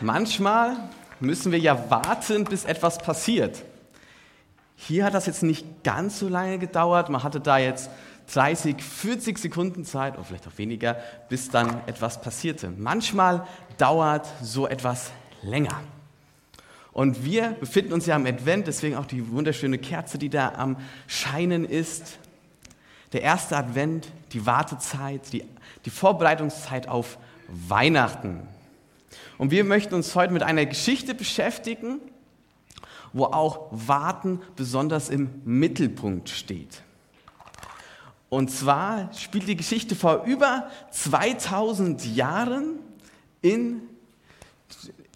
Manchmal müssen wir ja warten, bis etwas passiert. Hier hat das jetzt nicht ganz so lange gedauert. Man hatte da jetzt 30, 40 Sekunden Zeit oder vielleicht auch weniger, bis dann etwas passierte. Manchmal dauert so etwas länger. Und wir befinden uns ja im Advent, deswegen auch die wunderschöne Kerze, die da am Scheinen ist. Der erste Advent, die Wartezeit, die, die Vorbereitungszeit auf Weihnachten. Und wir möchten uns heute mit einer Geschichte beschäftigen, wo auch Warten besonders im Mittelpunkt steht. Und zwar spielt die Geschichte vor über 2000 Jahren in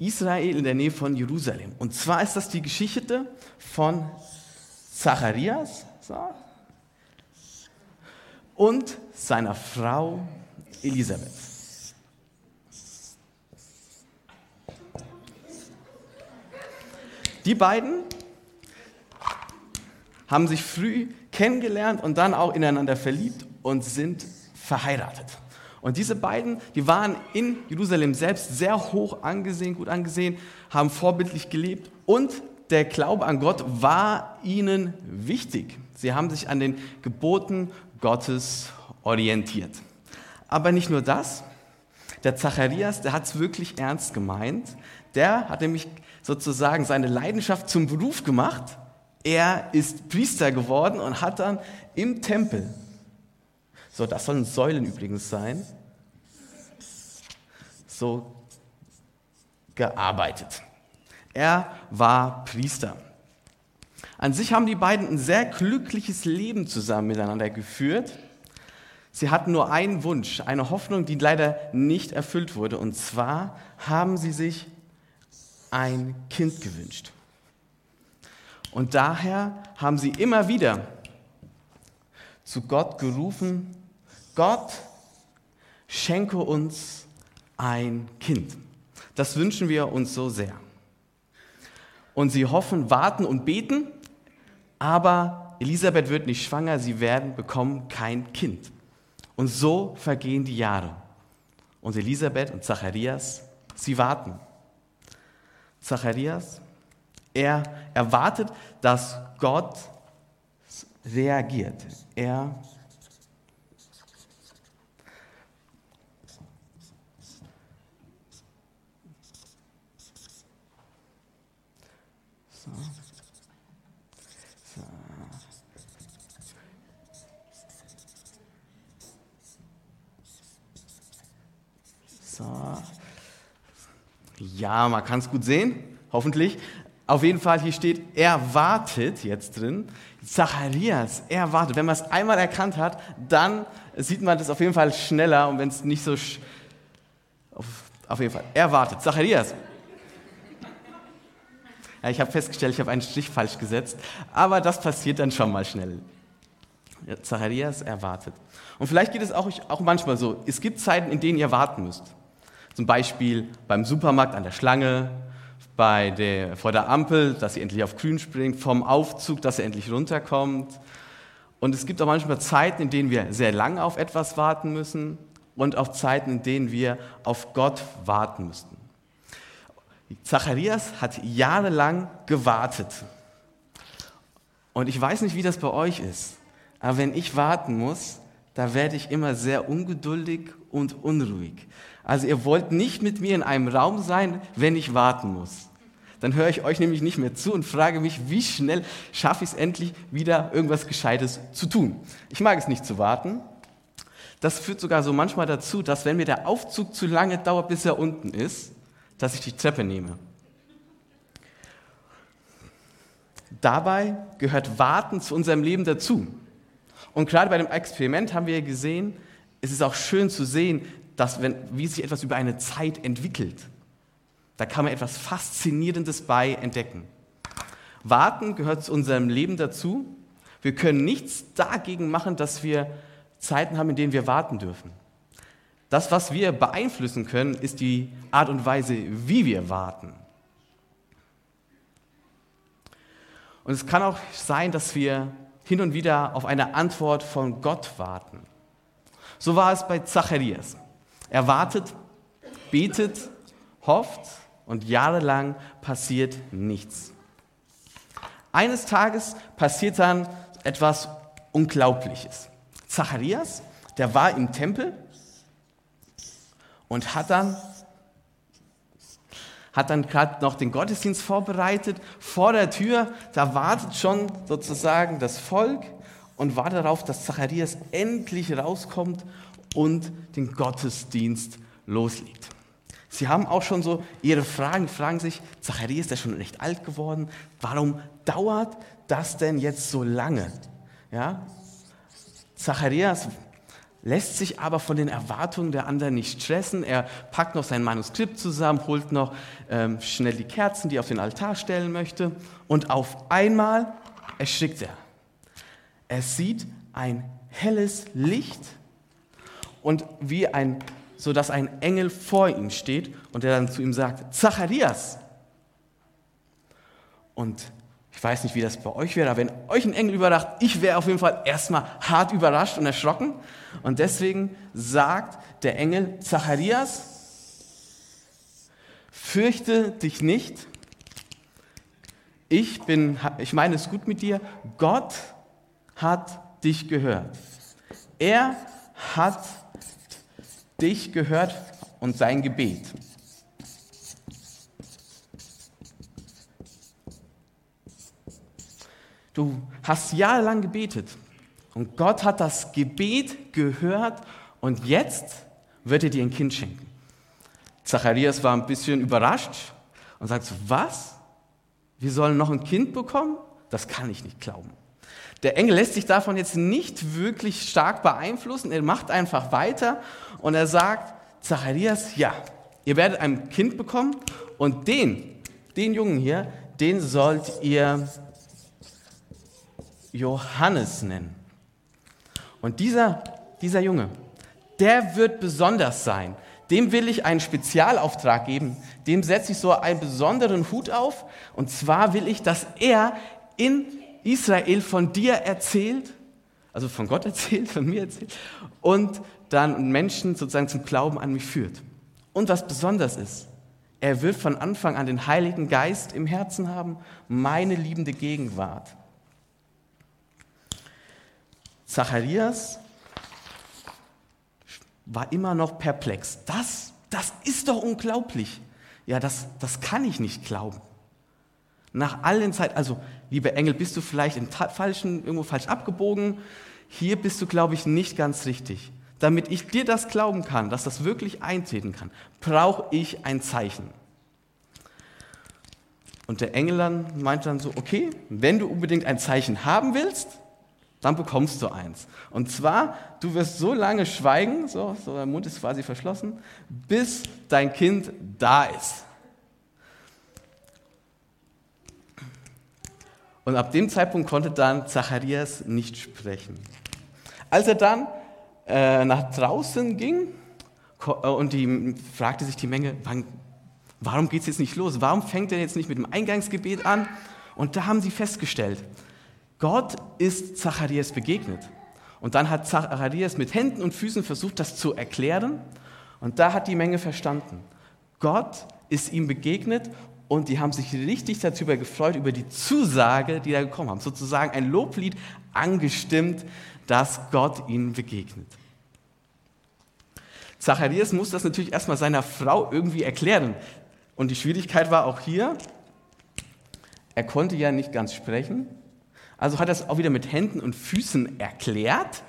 Israel in der Nähe von Jerusalem. Und zwar ist das die Geschichte von Zacharias und seiner Frau Elisabeth. Die beiden haben sich früh kennengelernt und dann auch ineinander verliebt und sind verheiratet. Und diese beiden, die waren in Jerusalem selbst sehr hoch angesehen, gut angesehen, haben vorbildlich gelebt und der Glaube an Gott war ihnen wichtig. Sie haben sich an den Geboten Gottes orientiert. Aber nicht nur das, der Zacharias, der hat es wirklich ernst gemeint. Der hat nämlich sozusagen seine Leidenschaft zum Beruf gemacht. Er ist Priester geworden und hat dann im Tempel, so das sollen Säulen übrigens sein, so gearbeitet. Er war Priester. An sich haben die beiden ein sehr glückliches Leben zusammen miteinander geführt. Sie hatten nur einen Wunsch, eine Hoffnung, die leider nicht erfüllt wurde. Und zwar haben sie sich ein Kind gewünscht. Und daher haben sie immer wieder zu Gott gerufen, Gott, schenke uns ein Kind. Das wünschen wir uns so sehr. Und sie hoffen, warten und beten, aber Elisabeth wird nicht schwanger, sie werden bekommen kein Kind. Und so vergehen die Jahre. Und Elisabeth und Zacharias, sie warten. Zacharias, er erwartet, dass Gott reagiert. Er Ja, man kann es gut sehen, hoffentlich. Auf jeden Fall, hier steht, er wartet jetzt drin. Zacharias, er wartet. Wenn man es einmal erkannt hat, dann sieht man das auf jeden Fall schneller und wenn es nicht so... Auf, auf jeden Fall, er wartet. Zacharias. Ja, ich habe festgestellt, ich habe einen Strich falsch gesetzt, aber das passiert dann schon mal schnell. Zacharias erwartet. Und vielleicht geht es auch, auch manchmal so. Es gibt Zeiten, in denen ihr warten müsst. Zum Beispiel beim Supermarkt an der Schlange, bei der, vor der Ampel, dass sie endlich auf grün springt, vom Aufzug, dass er endlich runterkommt. Und es gibt auch manchmal Zeiten, in denen wir sehr lange auf etwas warten müssen und auch Zeiten, in denen wir auf Gott warten müssen. Zacharias hat jahrelang gewartet. Und ich weiß nicht, wie das bei euch ist, aber wenn ich warten muss, da werde ich immer sehr ungeduldig und unruhig. Also ihr wollt nicht mit mir in einem Raum sein, wenn ich warten muss. Dann höre ich euch nämlich nicht mehr zu und frage mich, wie schnell schaffe ich es endlich wieder irgendwas Gescheites zu tun. Ich mag es nicht zu warten. Das führt sogar so manchmal dazu, dass wenn mir der Aufzug zu lange dauert, bis er unten ist, dass ich die Treppe nehme. Dabei gehört Warten zu unserem Leben dazu. Und gerade bei dem Experiment haben wir gesehen, es ist auch schön zu sehen, dass wenn, wie sich etwas über eine Zeit entwickelt. Da kann man etwas Faszinierendes bei entdecken. Warten gehört zu unserem Leben dazu. Wir können nichts dagegen machen, dass wir Zeiten haben, in denen wir warten dürfen. Das, was wir beeinflussen können, ist die Art und Weise, wie wir warten. Und es kann auch sein, dass wir hin und wieder auf eine Antwort von Gott warten. So war es bei Zacharias. Er wartet, betet, hofft und jahrelang passiert nichts. Eines Tages passiert dann etwas Unglaubliches. Zacharias, der war im Tempel und hat dann hat dann gerade noch den Gottesdienst vorbereitet. Vor der Tür, da wartet schon sozusagen das Volk und wartet darauf, dass Zacharias endlich rauskommt und den Gottesdienst loslegt. Sie haben auch schon so ihre Fragen, fragen sich, Zacharias ist ja schon recht alt geworden, warum dauert das denn jetzt so lange? Ja? Zacharias lässt sich aber von den Erwartungen der anderen nicht stressen. Er packt noch sein Manuskript zusammen, holt noch ähm, schnell die Kerzen, die er auf den Altar stellen möchte. Und auf einmal erschrickt er. Er sieht ein helles Licht und wie ein so dass ein Engel vor ihm steht und der dann zu ihm sagt, Zacharias. Und ich weiß nicht, wie das bei euch wäre, aber wenn euch ein Engel überdacht, ich wäre auf jeden Fall erstmal hart überrascht und erschrocken. Und deswegen sagt der Engel, Zacharias, fürchte dich nicht. Ich bin, ich meine es gut mit dir. Gott hat dich gehört. Er hat dich gehört und sein Gebet. Du hast jahrelang gebetet und Gott hat das Gebet gehört und jetzt wird er dir ein Kind schenken. Zacharias war ein bisschen überrascht und sagt, was? Wir sollen noch ein Kind bekommen? Das kann ich nicht glauben. Der Engel lässt sich davon jetzt nicht wirklich stark beeinflussen. Er macht einfach weiter und er sagt, Zacharias, ja, ihr werdet ein Kind bekommen und den, den Jungen hier, den sollt ihr Johannes nennen. Und dieser, dieser Junge, der wird besonders sein. Dem will ich einen Spezialauftrag geben. Dem setze ich so einen besonderen Hut auf. Und zwar will ich, dass er in Israel von dir erzählt, also von Gott erzählt, von mir erzählt, und dann Menschen sozusagen zum Glauben an mich führt. Und was besonders ist, er wird von Anfang an den Heiligen Geist im Herzen haben, meine liebende Gegenwart. Zacharias war immer noch perplex. Das, das ist doch unglaublich. Ja, das, das kann ich nicht glauben. Nach allen Zeiten, also lieber Engel, bist du vielleicht im falschen, irgendwo falsch abgebogen? Hier bist du, glaube ich, nicht ganz richtig. Damit ich dir das glauben kann, dass das wirklich eintreten kann, brauche ich ein Zeichen. Und der Engel dann meinte dann so, okay, wenn du unbedingt ein Zeichen haben willst, dann bekommst du eins. Und zwar, du wirst so lange schweigen, so, so dein Mund ist quasi verschlossen, bis dein Kind da ist. Und ab dem Zeitpunkt konnte dann Zacharias nicht sprechen. Als er dann äh, nach draußen ging äh, und die, fragte sich die Menge, wann, warum geht es jetzt nicht los? Warum fängt er jetzt nicht mit dem Eingangsgebet an? Und da haben sie festgestellt, Gott ist Zacharias begegnet. Und dann hat Zacharias mit Händen und Füßen versucht, das zu erklären. Und da hat die Menge verstanden. Gott ist ihm begegnet und die haben sich richtig darüber gefreut, über die Zusage, die da gekommen haben. Sozusagen ein Loblied angestimmt, dass Gott ihnen begegnet. Zacharias muss das natürlich erstmal seiner Frau irgendwie erklären. Und die Schwierigkeit war auch hier, er konnte ja nicht ganz sprechen. Also hat er es auch wieder mit Händen und Füßen erklärt.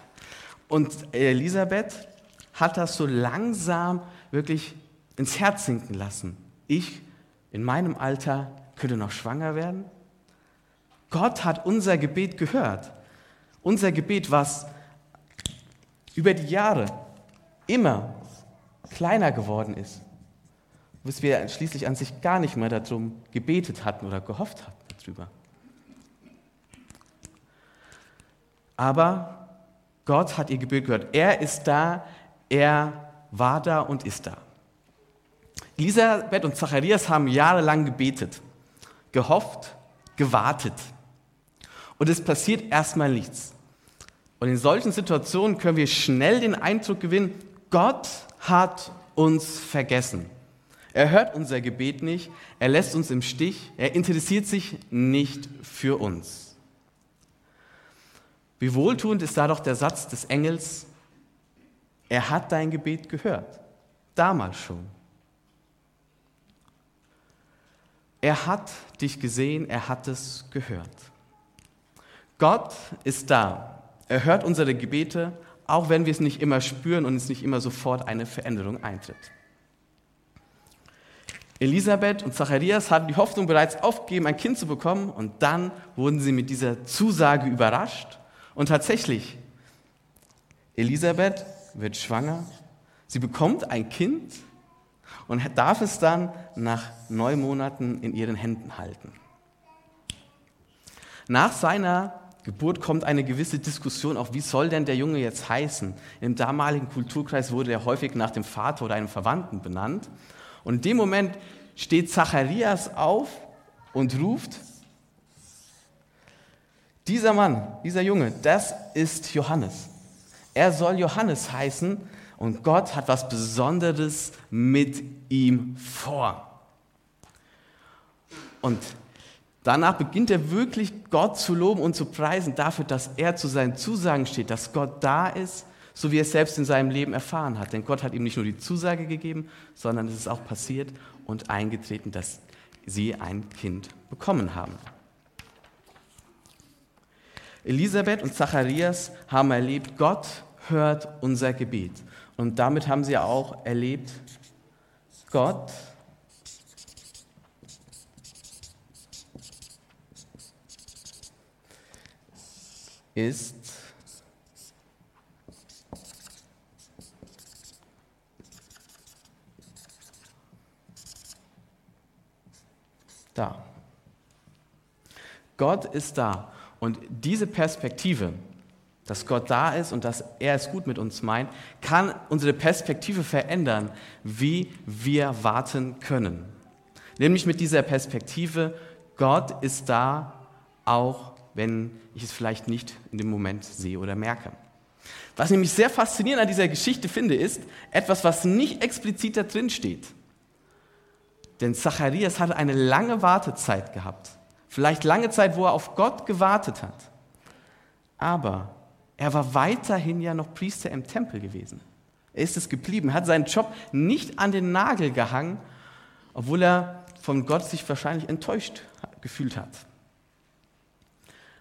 Und Elisabeth hat das so langsam wirklich ins Herz sinken lassen. Ich in meinem Alter könnte noch schwanger werden? Gott hat unser Gebet gehört. Unser Gebet, was über die Jahre immer kleiner geworden ist, bis wir schließlich an sich gar nicht mehr darum gebetet hatten oder gehofft hatten darüber. Aber Gott hat ihr Gebet gehört. Er ist da, er war da und ist da. Elisabeth und Zacharias haben jahrelang gebetet, gehofft, gewartet. Und es passiert erstmal nichts. Und in solchen Situationen können wir schnell den Eindruck gewinnen, Gott hat uns vergessen. Er hört unser Gebet nicht, er lässt uns im Stich, er interessiert sich nicht für uns. Wie wohltuend ist da doch der Satz des Engels, er hat dein Gebet gehört, damals schon. Er hat dich gesehen, er hat es gehört. Gott ist da. Er hört unsere Gebete, auch wenn wir es nicht immer spüren und es nicht immer sofort eine Veränderung eintritt. Elisabeth und Zacharias hatten die Hoffnung bereits aufgegeben, ein Kind zu bekommen und dann wurden sie mit dieser Zusage überrascht und tatsächlich, Elisabeth wird schwanger, sie bekommt ein Kind und darf es dann nach neun Monaten in ihren Händen halten. Nach seiner Geburt kommt eine gewisse Diskussion auf, wie soll denn der Junge jetzt heißen? Im damaligen Kulturkreis wurde er häufig nach dem Vater oder einem Verwandten benannt. Und in dem Moment steht Zacharias auf und ruft, dieser Mann, dieser Junge, das ist Johannes. Er soll Johannes heißen und Gott hat was Besonderes mit ihm vor. Und danach beginnt er wirklich Gott zu loben und zu preisen dafür, dass er zu seinen Zusagen steht, dass Gott da ist, so wie er es selbst in seinem Leben erfahren hat. Denn Gott hat ihm nicht nur die Zusage gegeben, sondern es ist auch passiert und eingetreten, dass sie ein Kind bekommen haben. Elisabeth und Zacharias haben erlebt, Gott hört unser Gebet. Und damit haben sie auch erlebt, Gott ist da. Gott ist da. Und diese Perspektive, dass Gott da ist und dass er es gut mit uns meint, kann unsere Perspektive verändern, wie wir warten können. Nämlich mit dieser Perspektive, Gott ist da, auch wenn ich es vielleicht nicht in dem Moment sehe oder merke. Was nämlich sehr faszinierend an dieser Geschichte finde, ist etwas, was nicht explizit da drin steht. Denn Zacharias hatte eine lange Wartezeit gehabt. Vielleicht lange Zeit, wo er auf Gott gewartet hat. Aber er war weiterhin ja noch Priester im Tempel gewesen. Er ist es geblieben, hat seinen Job nicht an den Nagel gehangen, obwohl er von Gott sich wahrscheinlich enttäuscht gefühlt hat.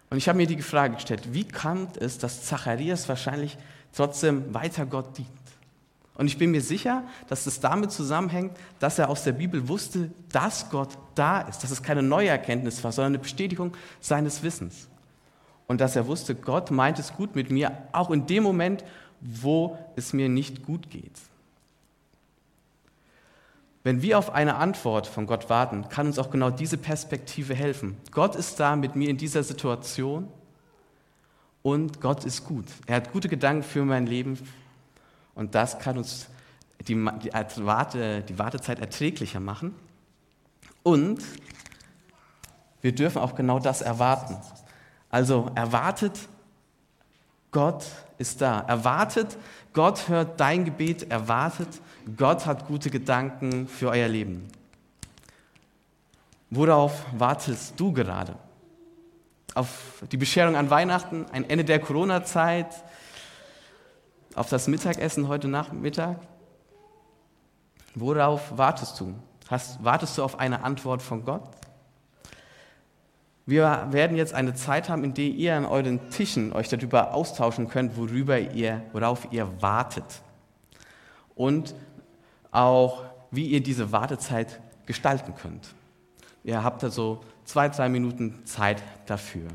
Und ich habe mir die Frage gestellt, wie kam es, dass Zacharias wahrscheinlich trotzdem weiter Gott dient? Und ich bin mir sicher, dass es damit zusammenhängt, dass er aus der Bibel wusste, dass Gott da ist, dass es keine neue Erkenntnis war, sondern eine Bestätigung seines Wissens. Und dass er wusste, Gott meint es gut mit mir, auch in dem Moment, wo es mir nicht gut geht. Wenn wir auf eine Antwort von Gott warten, kann uns auch genau diese Perspektive helfen. Gott ist da mit mir in dieser Situation und Gott ist gut. Er hat gute Gedanken für mein Leben, und das kann uns die, die, Warte, die Wartezeit erträglicher machen. Und wir dürfen auch genau das erwarten. Also erwartet, Gott ist da. Erwartet, Gott hört dein Gebet. Erwartet, Gott hat gute Gedanken für euer Leben. Worauf wartest du gerade? Auf die Bescherung an Weihnachten, ein Ende der Corona-Zeit, auf das Mittagessen heute Nachmittag? Worauf wartest du? Hast, wartest du auf eine Antwort von Gott? Wir werden jetzt eine Zeit haben, in der ihr an euren Tischen euch darüber austauschen könnt, worüber ihr, worauf ihr wartet. Und auch, wie ihr diese Wartezeit gestalten könnt. Ihr habt also zwei, drei Minuten Zeit dafür.